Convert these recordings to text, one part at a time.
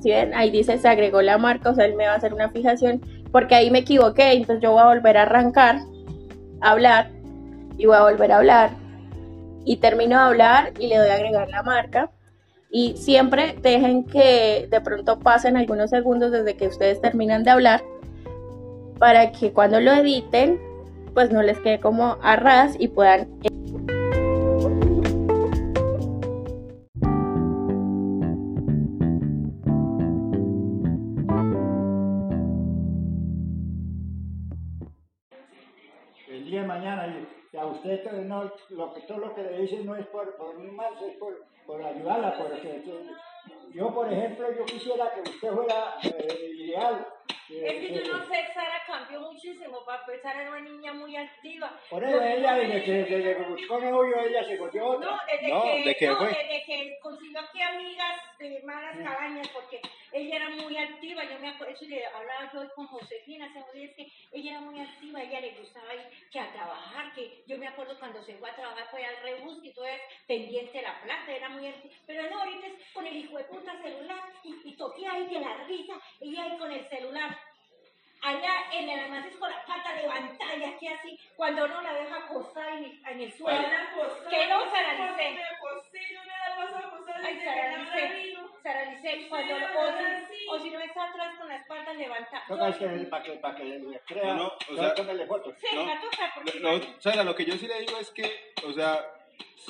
Si ven, ahí dice se agregó la marca, o sea, él me va a hacer una fijación, porque ahí me equivoqué, entonces yo voy a volver a arrancar, hablar, y voy a volver a hablar, y termino de hablar y le doy a agregar la marca. Y siempre dejen que de pronto pasen algunos segundos desde que ustedes terminan de hablar para que cuando lo editen pues no les quede como a ras y puedan lo que, todo lo que le dicen no es por, por un mal, es por, por ayudarla, porque yo por ejemplo yo quisiera que usted fuera eh, ideal. Es que yo no sé, Sara cambió muchísimo, papá. Sara era una niña muy activa. Por eso ella, desde que, desde que buscó novio, ella se cogió otra. No, desde No, que, ¿de qué no, fue? desde que consiguió aquí amigas de malas calañas, porque ella era muy activa. Yo me acuerdo, eso le hablaba yo hoy con Josefina, se me es que ella era muy activa, ella le gustaba ir que a trabajar, que yo me acuerdo cuando se fue a trabajar fue al rebus y todo es pendiente de la plata, era muy activa. Pero no, ahorita es con el hijo de puta celular y, y toqué ahí de la risa, ella ahí con el celular. Allá en el almacén con la pata levantada y aquí así, cuando no la deja acostada en, el- en el suelo. Que no, Sara Lice. Ay, Sara Lice. Sara Lice, cuando, o, si, o si no está atrás con la espalda levantada. Toca para que, para que le crea, No, no, o sea- fotos. Sí, no. la toca porque... No, Sara, lo que yo sí le digo es que, o sea,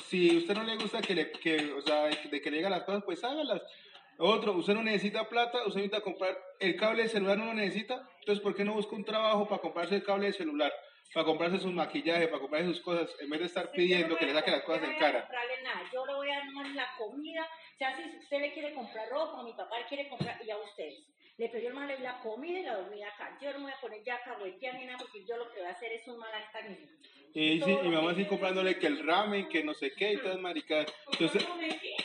si usted no le gusta que le, que, o sea, de que le digan las cosas, pues hágalas. Otro, usted no necesita plata, usted necesita comprar el cable de celular, no lo necesita, entonces ¿por qué no busca un trabajo para comprarse el cable de celular? Para comprarse sus maquillajes, para comprarse sus cosas, en vez de estar pidiendo que le saquen las cosas en cara. voy a comprarle nada, yo le voy a dar la comida, o sea, si usted le quiere comprar ropa, mi papá le quiere comprar, y a ustedes. Le pedí el mal la comida y la dormida acá. Yo no me voy a poner ya cahuetear ni nada, porque yo lo que voy a hacer es un mal a esta niña. Y, sí, y mi mamá así comprándole que el ramen, que no sé qué y todas maricadas. Entonces,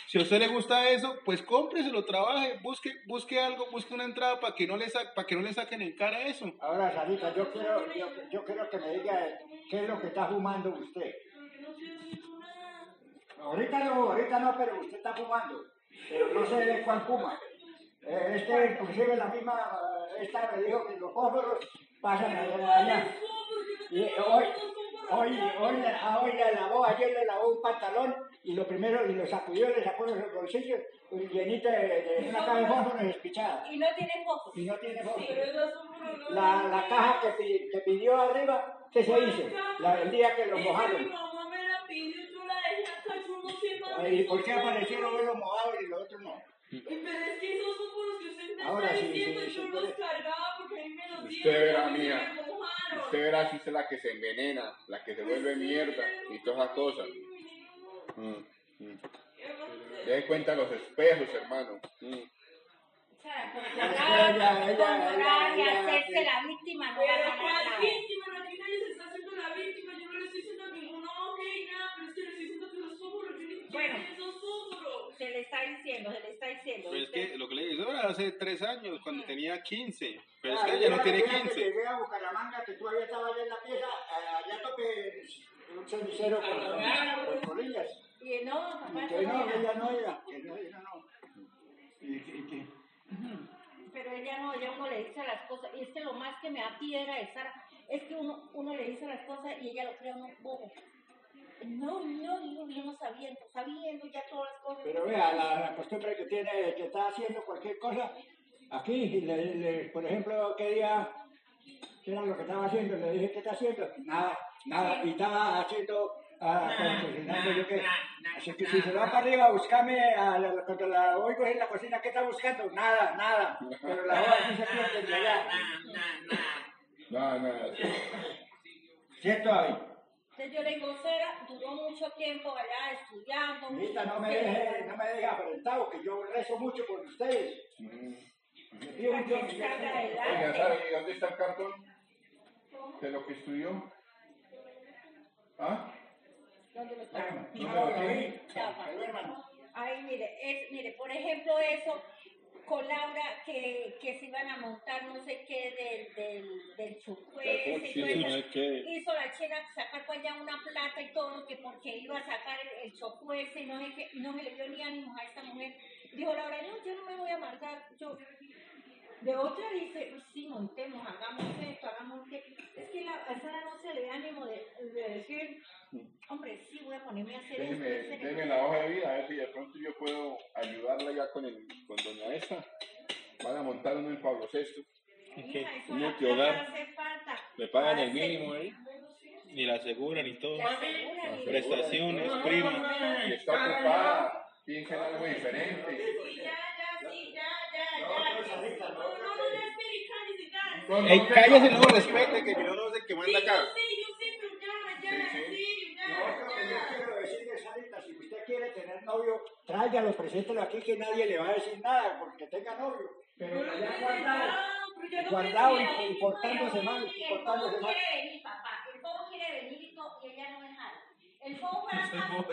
si a usted le gusta eso, pues cómpreselo, trabaje, busque, busque algo, busque una entrada para que no le para que no le saquen en cara eso. Ahora, Sarita, yo quiero, yo, quiero que me diga qué es lo que está fumando usted. Ahorita no, ahorita no, pero usted está fumando. Pero no sé de cuál fuma. Eh, este, inclusive la misma, eh, esta me dijo que los fósforos pasan allá. Y hoy, hoy, hoy, a hoy le lavó, ayer le lavó un pantalón y lo primero, y lo sacudió, le sacó los bolsillos llenita de, de una caja de fósforos despichada. Y no tiene focos. Y no tiene fósforos. La, la caja que, que pidió arriba, ¿qué se hizo? La, el día que lo mojaron. ¿Y por qué aparecieron unos mojados y los otros no? Ahora sí, sí, sí, puede- Usted verá, mía. Usted verá si es la que se envenena, la que se vuelve mierda y todas esas cosas. Mm, mm. Dé cuenta los espejos, hermano. Mm. La víctima no nada. Bueno. Se le está diciendo, se le está diciendo. Pero es usted- que lo que le digo, eso era hace tres años, cuando tenía 15. Pero es Ah, que el ella no tiene el día que 15. Llegué a Bucaramanga, que todavía estaba allá en la pieza, eh, allá topé un cenicero con, con colillas. Y no, papá, que no ella no era, que no, ella no. Y, y que, Pero ella no, ella uno le dice las cosas. Y es que lo más que me da piedra de Sara es que uno, uno le dice las cosas y ella lo cree a uno bobo. No, no, yo, yo no sabiendo, sabiendo ya todas las cosas. pero vea, la, la costumbre que tiene, que está haciendo cualquier cosa, aquí, le, le- por ejemplo, ¿qué día, qué era lo que estaba haciendo? Le dije, ¿qué está haciendo? Nada, nada, y estaba haciendo, ah, como cocinando yo qué. Así que si se va para arriba, búscame, a la- cuando la oigo en la cocina, ¿qué está buscando? Nada, nada, pero la voz sí se pierde de allá. Nada, nada. ¿Cierto, ahí? Entonces yo le digo, Sara, duró mucho tiempo allá estudiando. Ahorita no me deje, no me deje afrentado, que yo rezo mucho por ustedes. Mm. Le pido un Dios, Oiga, ¿sabe dónde está el cartón de lo que estudió? ¿Ah? ¿Dónde lo está? No Ay, mire, es, mire, por ejemplo, eso, con Laura que, que se iban a montar no sé qué del, del, del y todo eso. Hizo la china sacar pues ya una plata y todo, que porque iba a sacar el, el chocués y no sé qué, no se le dio ni ánimos a esta mujer. Dijo Laura, no, yo no me voy a amargar, yo... De otra dice, sí, montemos, hagamos esto, hagamos que... Es que la, a no se le da ánimo de, de decir, hombre, sí, voy a ponerme a hacer esto. Déjeme, esto". déjeme la hoja de vida, si de pronto yo puedo ayudarla ya con, el, con doña esta. Van a montar uno en Pablo VI. Plata hace falta. Le pagan el mínimo ahí. Ni la aseguran y todo. Y- Prestaciones, prima. Y está ocupada, piensa en algo diferente. Sí, ya, ya, sí, ya, ya, ya. No, no, no, no, No, no, Ey, no, cállese, no, no respete, que yo no sé qué manda acá. No, lo que yo quiero decirle, Sarita, si usted quiere tener novio, tráigalo, preséntelo aquí que nadie le va a decir nada porque tenga novio. Pero allá guardado, guardado y, y portándose mal, y portándose mal. quiere venir, papá. El bobo quiere venir y, to- y ella no deja. El bobo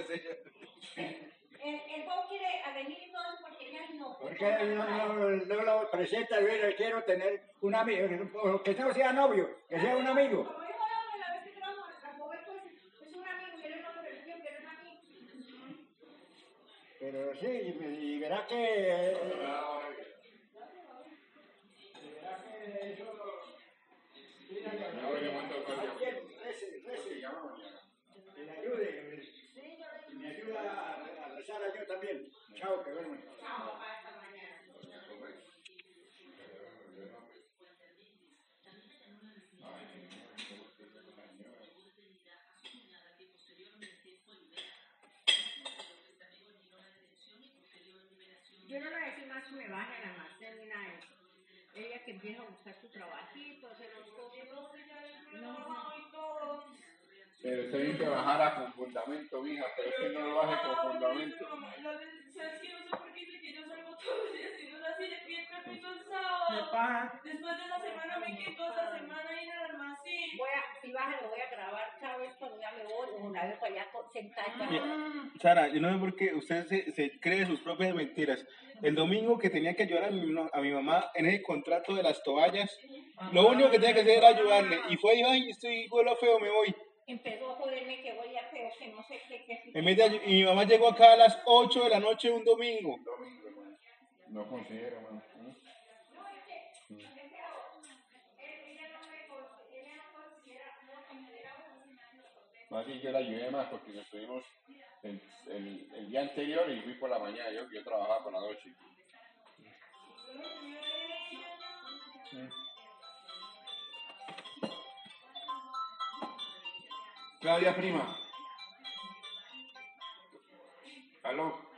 el, el bobo quiere venir y todo porque ella no. Porque no, no, no lo presenta, yo quiero tener un amigo, que no sea novio, que sea un amigo. Como dijo la la vez que trabajamos, el bobo es es un amigo, quiere no pero el tío quiere un amigo. Pero sí, y, y verá que... rece, que le ayude, y me ayuda a, rezar a yo también. Chao, que duermen. Yo no le voy a decir más que me baje a la almacén ni nada de eso. Ella que empieza a buscar su trabajito, hacer los cosas. No, Pero usted dice bajara con fundamento, mija, pero es que no lo baje con fundamento. Después de una semana me quito esa semana ir al almacén. Voy a, si baja, lo voy a grabar cada vez cuando ya me voy, o la vez para allá co- sentada y para Sara, yo no sé por qué usted se, se cree sus propias mentiras. El domingo que tenía que ayudar a mi, no- a mi mamá en ese contrato de las toallas, lo único que tenía que hacer era ayudarle. Y fue, ay, estoy huelo feo, me voy. Empezó a joderme que voy a feo, que no sé qué, qué. En vez de y mi mamá llegó acá a las 8 de la noche un domingo. Domingo, hermano. No considero, Más bien yo la ayudé más porque nos estuvimos el, el, el día anterior y fui por la mañana, yo, yo trabajaba por la noche. Claudia Prima. Aló.